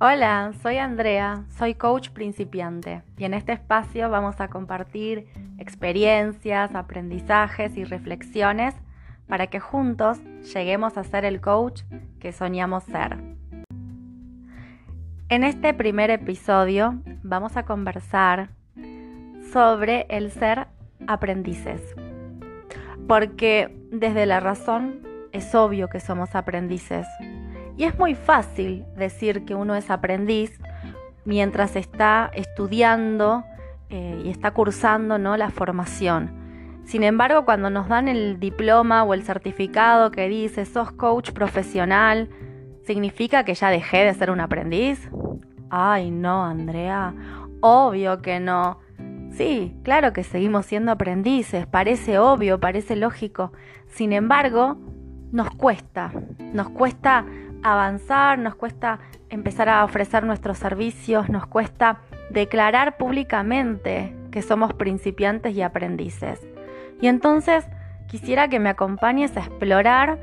Hola, soy Andrea, soy coach principiante y en este espacio vamos a compartir experiencias, aprendizajes y reflexiones para que juntos lleguemos a ser el coach que soñamos ser. En este primer episodio vamos a conversar sobre el ser aprendices, porque desde la razón es obvio que somos aprendices y es muy fácil decir que uno es aprendiz mientras está estudiando eh, y está cursando ¿no? la formación. Sin embargo, cuando nos dan el diploma o el certificado que dice sos coach profesional, ¿significa que ya dejé de ser un aprendiz? Ay, no, Andrea, obvio que no. Sí, claro que seguimos siendo aprendices, parece obvio, parece lógico. Sin embargo, nos cuesta, nos cuesta avanzar, nos cuesta empezar a ofrecer nuestros servicios, nos cuesta declarar públicamente que somos principiantes y aprendices. Y entonces quisiera que me acompañes a explorar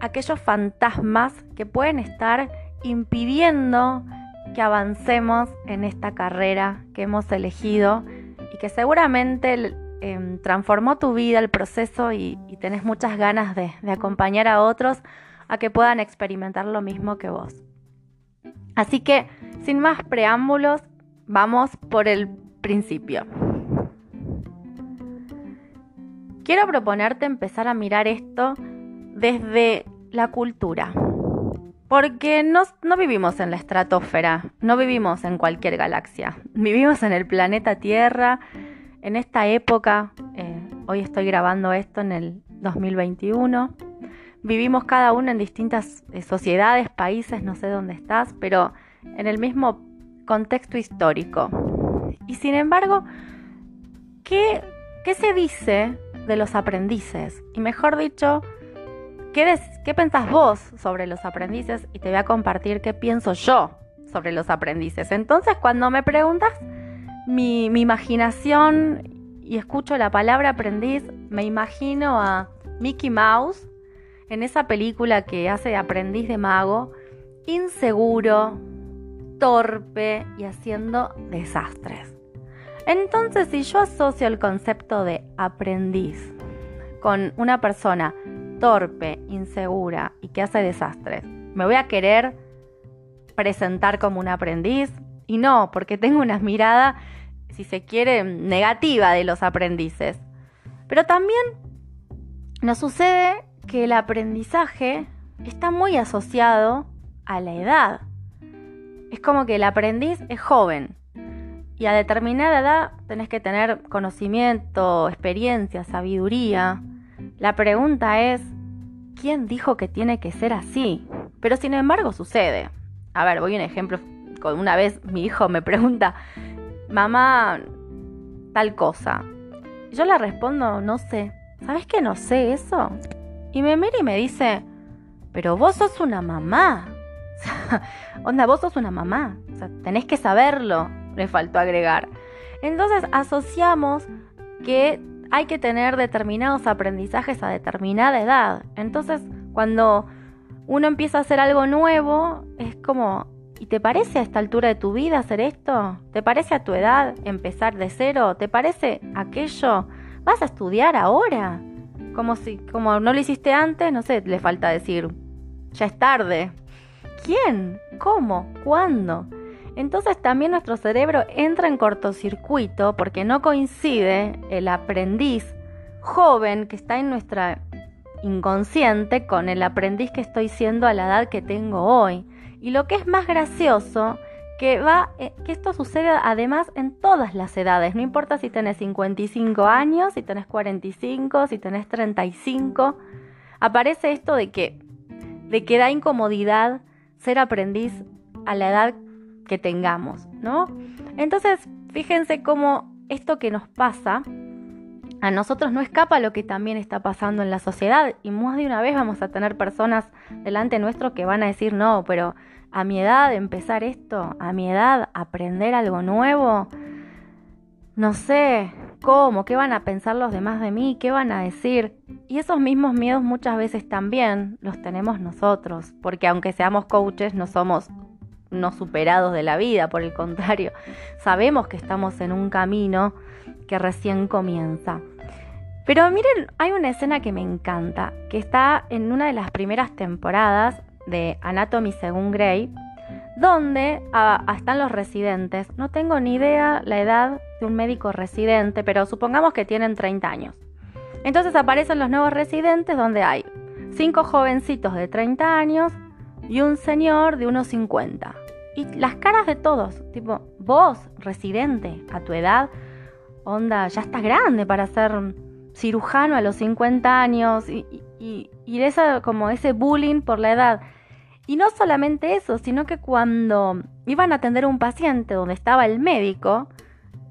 aquellos fantasmas que pueden estar impidiendo que avancemos en esta carrera que hemos elegido y que seguramente em, transformó tu vida, el proceso y, tenés muchas ganas de acompañar a otros a que puedan experimentar lo mismo que vos. Así que, sin más preámbulos, vamos por el principio. Quiero proponerte empezar a mirar esto desde la cultura. Porque no, vivimos en la estratosfera, no vivimos en cualquier galaxia, vivimos en el planeta Tierra, en esta época, eh, hoy estoy grabando esto en el 2021, vivimos cada uno en distintas eh, sociedades, países, no sé dónde estás, pero en el mismo contexto histórico. Y sin embargo, ¿qué, qué se dice de los aprendices? Y mejor dicho, ¿qué, ¿qué pensás vos sobre los aprendices? Y te voy a compartir qué pienso yo sobre los aprendices. Entonces, cuando me preguntas mi, mi imaginación y escucho la palabra aprendiz, me imagino a Mickey Mouse en esa película que hace de aprendiz de mago, inseguro, torpe y haciendo desastres. Entonces, si yo asocio el concepto de aprendiz con una persona torpe, insegura y que hace desastres, ¿me voy a querer presentar como un aprendiz? Y no, porque tengo una mirada, si se quiere, negativa de los aprendices. Pero también nos sucede que el aprendizaje está muy asociado a la edad. Es como que el aprendiz es joven y a determinada edad tenés que tener conocimiento, experiencia, sabiduría. La pregunta es, ¿quién dijo que tiene que ser así? Pero sin embargo sucede. A ver, voy a un ejemplo. Una vez mi hijo me pregunta, mamá, tal cosa. Yo le respondo, no sé. ¿Sabes que no sé eso? Y me mira y me dice, pero vos sos una mamá. Onda, vos sos una mamá. O sea, tenés que saberlo, me faltó agregar. Entonces asociamos que hay que tener determinados aprendizajes a determinada edad. Entonces, cuando uno empieza a hacer algo nuevo, es como, ¿y te parece a esta altura de tu vida hacer esto? ¿Te parece a tu edad empezar de cero? ¿Te parece aquello? ¿Vas a estudiar ahora? Como si, como no lo hiciste antes, no sé, le falta decir, ya es tarde. ¿Quién? ¿Cómo? ¿Cuándo? Entonces también nuestro cerebro entra en cortocircuito porque no coincide el aprendiz joven que está en nuestra inconsciente con el aprendiz que estoy siendo a la edad que tengo hoy. Y lo que es más gracioso que va eh, que esto sucede además en todas las edades, no importa si tenés 55 años, si tenés 45, si tenés 35, aparece esto de que de que da incomodidad ser aprendiz a la edad que tengamos, ¿no? Entonces, fíjense cómo esto que nos pasa a nosotros no escapa lo que también está pasando en la sociedad. Y más de una vez vamos a tener personas delante nuestro que van a decir, "No, pero a mi edad empezar esto, a mi edad aprender algo nuevo, no sé cómo, qué van a pensar los demás de mí, qué van a decir. Y esos mismos miedos muchas veces también los tenemos nosotros, porque aunque seamos coaches, no somos no superados de la vida, por el contrario, sabemos que estamos en un camino que recién comienza. Pero miren, hay una escena que me encanta, que está en una de las primeras temporadas de Anatomy según Grey, donde ah, están los residentes. No tengo ni idea la edad de un médico residente, pero supongamos que tienen 30 años. Entonces aparecen los nuevos residentes donde hay cinco jovencitos de 30 años y un señor de unos 50. Y las caras de todos, tipo, vos, residente, a tu edad, onda, ya estás grande para ser cirujano a los 50 años y, y, como ese bullying por la edad. Y no solamente eso, sino que cuando iban a atender un paciente donde estaba el médico,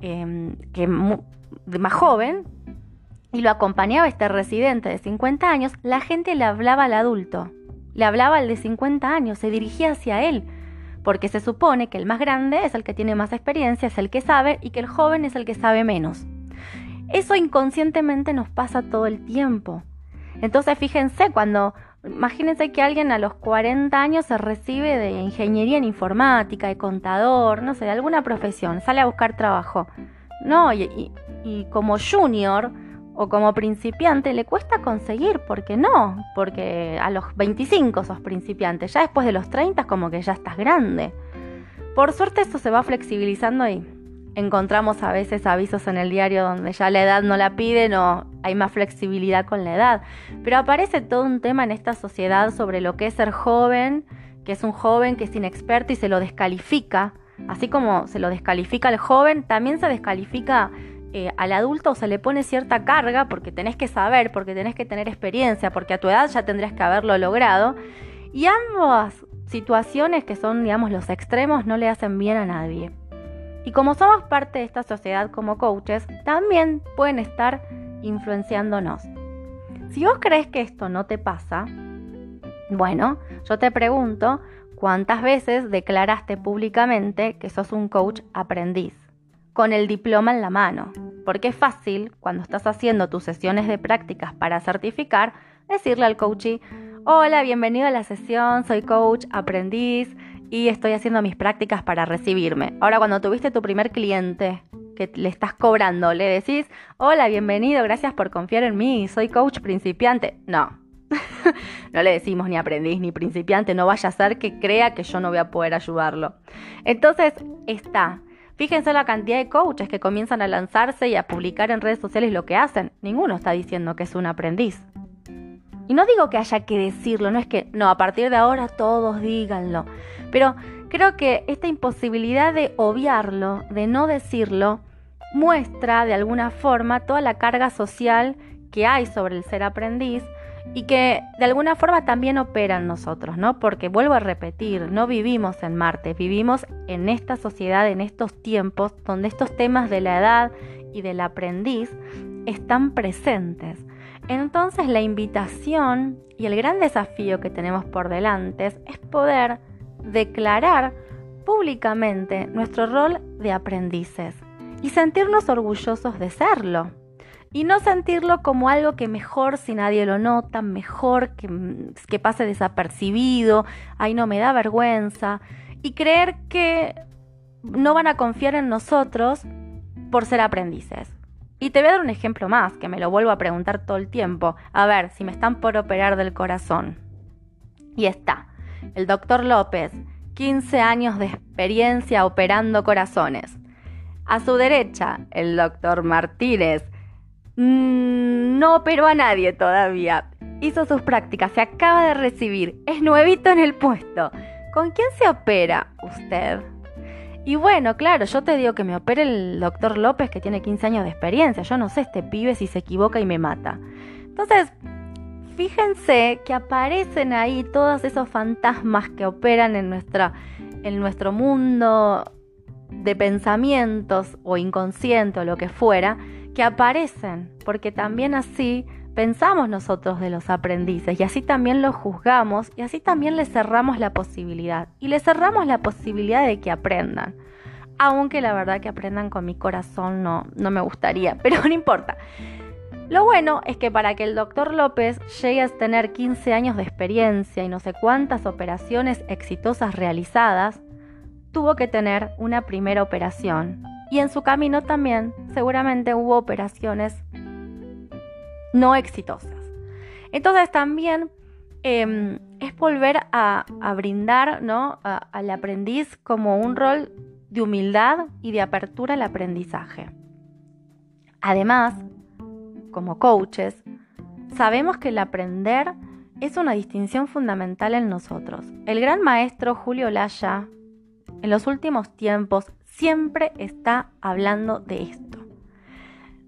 em, que más joven, y lo acompañaba este residente de 50 años, la gente le hablaba al adulto, le hablaba al de 50 años, se dirigía hacia él, porque se supone que el más grande es el que tiene más experiencia, es el que sabe, y que el joven es el que sabe menos. Eso inconscientemente nos pasa todo el tiempo. Entonces fíjense, cuando Imagínense que alguien a los 40 años se recibe de ingeniería en informática, de contador, no sé, de alguna profesión, sale a buscar trabajo. No, y, como junior o como principiante le cuesta conseguir, ¿por qué no? Porque a los 25 sos principiante, ya después de los 30 como que ya estás grande. Por suerte eso se va flexibilizando y encontramos a veces avisos en el diario donde ya la edad no la piden o hay más flexibilidad con la edad. Pero aparece todo un tema en esta sociedad sobre lo que es ser joven, que es un joven que es inexperto y se lo descalifica. Así como se lo descalifica al joven, también se descalifica eh, al adulto o se le pone cierta carga porque tenés que saber, porque tenés que tener experiencia, porque a tu edad ya tendrías que haberlo logrado. Y ambas situaciones que son, digamos, los extremos no le hacen bien a nadie. Y como somos parte de esta sociedad como coaches, también pueden estar influenciándonos. Si vos crees que esto no te pasa, bueno, yo te pregunto, ¿cuántas veces declaraste públicamente que sos un coach aprendiz? Con el diploma en la mano. Porque es fácil, cuando estás haciendo tus sesiones de prácticas para certificar, decirle al coachee, hola, bienvenido a la sesión, soy coach aprendiz, y estoy haciendo mis prácticas para recibirme. Ahora, cuando tuviste tu primer cliente que le estás cobrando, le decís, hola, bienvenido, gracias por confiar en mí, soy coach principiante. No, no le decimos ni aprendiz ni principiante, no vaya a ser que crea que yo no voy a poder ayudarlo. Entonces, está. Fíjense la cantidad de coaches que comienzan a lanzarse y a publicar en redes sociales lo que hacen. Ninguno está diciendo que es un aprendiz. Y no digo que haya que decirlo, no es que, no, a partir de ahora todos díganlo. Pero creo que esta imposibilidad de obviarlo, de no decirlo, muestra de alguna forma toda la carga social que hay sobre el ser aprendiz y que de alguna forma también opera en nosotros, ¿no? Porque vuelvo a repetir, no vivimos en Marte, vivimos en esta sociedad, en estos tiempos donde estos temas de la edad y del aprendiz están presentes. Entonces la invitación y el gran desafío que tenemos por delante es poder declarar públicamente nuestro rol de aprendices y sentirnos orgullosos de serlo. Y no sentirlo como algo que mejor si nadie lo nota, mejor que, pase desapercibido, ahí no me da vergüenza. Y creer que no van a confiar en nosotros por ser aprendices. Y te voy a dar un ejemplo más, que me lo vuelvo a preguntar todo el tiempo. A ver, si me están por operar del corazón. Y está, el doctor López, 15 años de experiencia operando corazones. A su derecha, el doctor Martínez. Mm, no operó a nadie todavía. Hizo sus prácticas, se acaba de recibir, es nuevito en el puesto. ¿Con quién se opera usted? Y bueno, claro, yo te digo que me opere el doctor López que tiene 15 años de experiencia. Yo no sé este pibe si se equivoca y me mata. Entonces, fíjense que aparecen ahí todos esos fantasmas que operan en, nuestra, en nuestro mundo de pensamientos o inconsciente o lo que fuera, que aparecen, porque también así pensamos nosotros de los aprendices y así también los juzgamos y así también les cerramos la posibilidad. Y les cerramos la posibilidad de que aprendan. Aunque la verdad que aprendan con mi corazón no, no me gustaría, pero no importa. Lo bueno es que para que el doctor López llegue a tener 15 años de experiencia y no sé cuántas operaciones exitosas realizadas, tuvo que tener una primera operación. Y en su camino también seguramente hubo operaciones no exitosas. Entonces también em, es volver a, brindar ¿no? al aprendiz como un rol de humildad y de apertura al aprendizaje. Además, como coaches, sabemos que el aprender es una distinción fundamental en nosotros. El gran maestro Julio Laya, en los últimos tiempos, siempre está hablando de esto,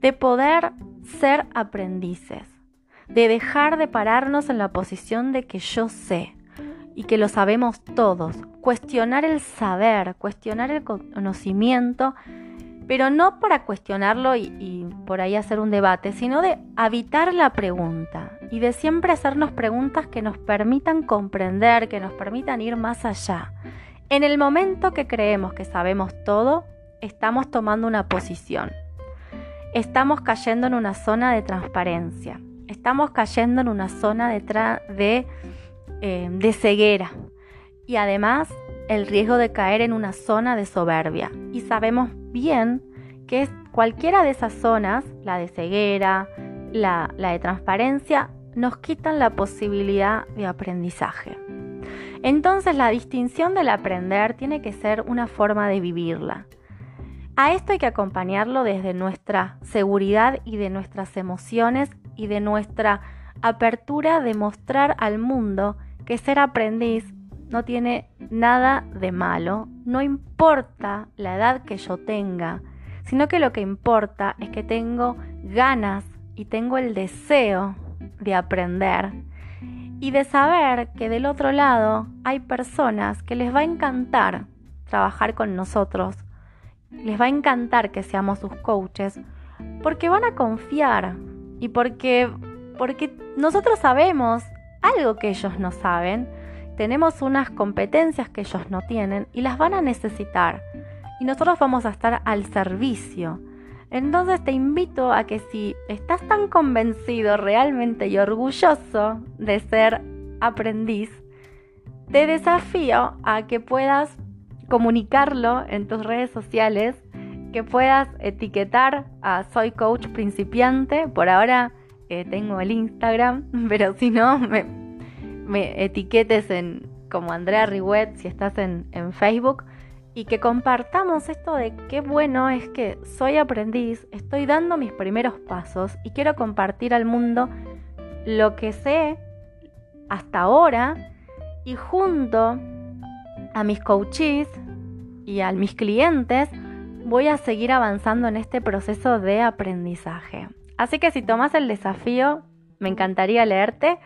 de poder ser aprendices, de dejar de pararnos en la posición de que yo sé y que lo sabemos todos, cuestionar el saber, cuestionar el conocimiento pero no para cuestionarlo y, por ahí hacer un debate, sino de habitar la pregunta y de siempre hacernos preguntas que nos permitan comprender, que nos permitan ir más allá. En el momento que creemos que sabemos todo, estamos tomando una posición. Estamos cayendo en una zona de transparencia. Estamos cayendo en una zona de, de, eh, de ceguera. Y además el riesgo de caer en una zona de soberbia. Y sabemos bien que cualquiera de esas zonas, la de ceguera, la, la de transparencia, nos quitan la posibilidad de aprendizaje. Entonces la distinción del aprender tiene que ser una forma de vivirla. A esto hay que acompañarlo desde nuestra seguridad y de nuestras emociones y de nuestra apertura de mostrar al mundo que ser aprendiz no tiene nada de malo, no importa la edad que yo tenga, sino que lo que importa es que tengo ganas y tengo el deseo de aprender y de saber que del otro lado hay personas que les va a encantar trabajar con nosotros, les va a encantar que seamos sus coaches, porque van a confiar y porque, porque nosotros sabemos algo que ellos no saben, tenemos unas competencias que ellos no tienen y las van a necesitar. Y nosotros vamos a estar al servicio. Entonces te invito a que si estás tan convencido realmente y orgulloso de ser aprendiz, te desafío a que puedas comunicarlo en tus redes sociales, que puedas etiquetar a Soy Coach Principiante. Por ahora eh, tengo el Instagram, pero si no, me, me etiquetes en como Andrea Riwet si estás en, en Facebook y que compartamos esto de qué bueno es que soy aprendiz, estoy dando mis primeros pasos y quiero compartir al mundo lo que sé hasta ahora y junto a mis coaches y a mis clientes voy a seguir avanzando en este proceso de aprendizaje. Así que si tomas el desafío, me encantaría leerte.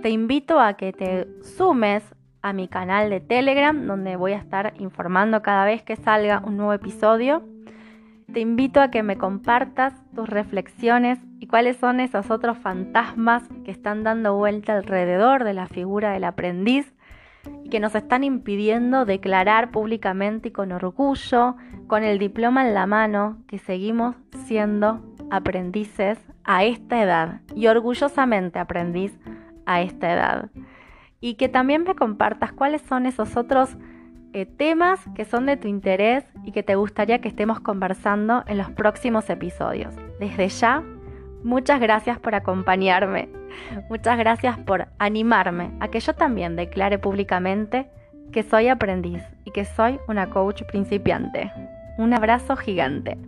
Te invito a que te sumes a mi canal de Telegram, donde voy a estar informando cada vez que salga un nuevo episodio. Te invito a que me compartas tus reflexiones y cuáles son esos otros fantasmas que están dando vuelta alrededor de la figura del aprendiz y que nos están impidiendo declarar públicamente y con orgullo, con el diploma en la mano, que seguimos siendo aprendices a esta edad y orgullosamente aprendiz a esta edad. Y que también me compartas cuáles son esos otros eh, temas que son de tu interés y que te gustaría que estemos conversando en los próximos episodios. Desde ya, muchas gracias por acompañarme. Muchas gracias por animarme a que yo también declare públicamente que soy aprendiz y que soy una coach principiante. Un abrazo gigante.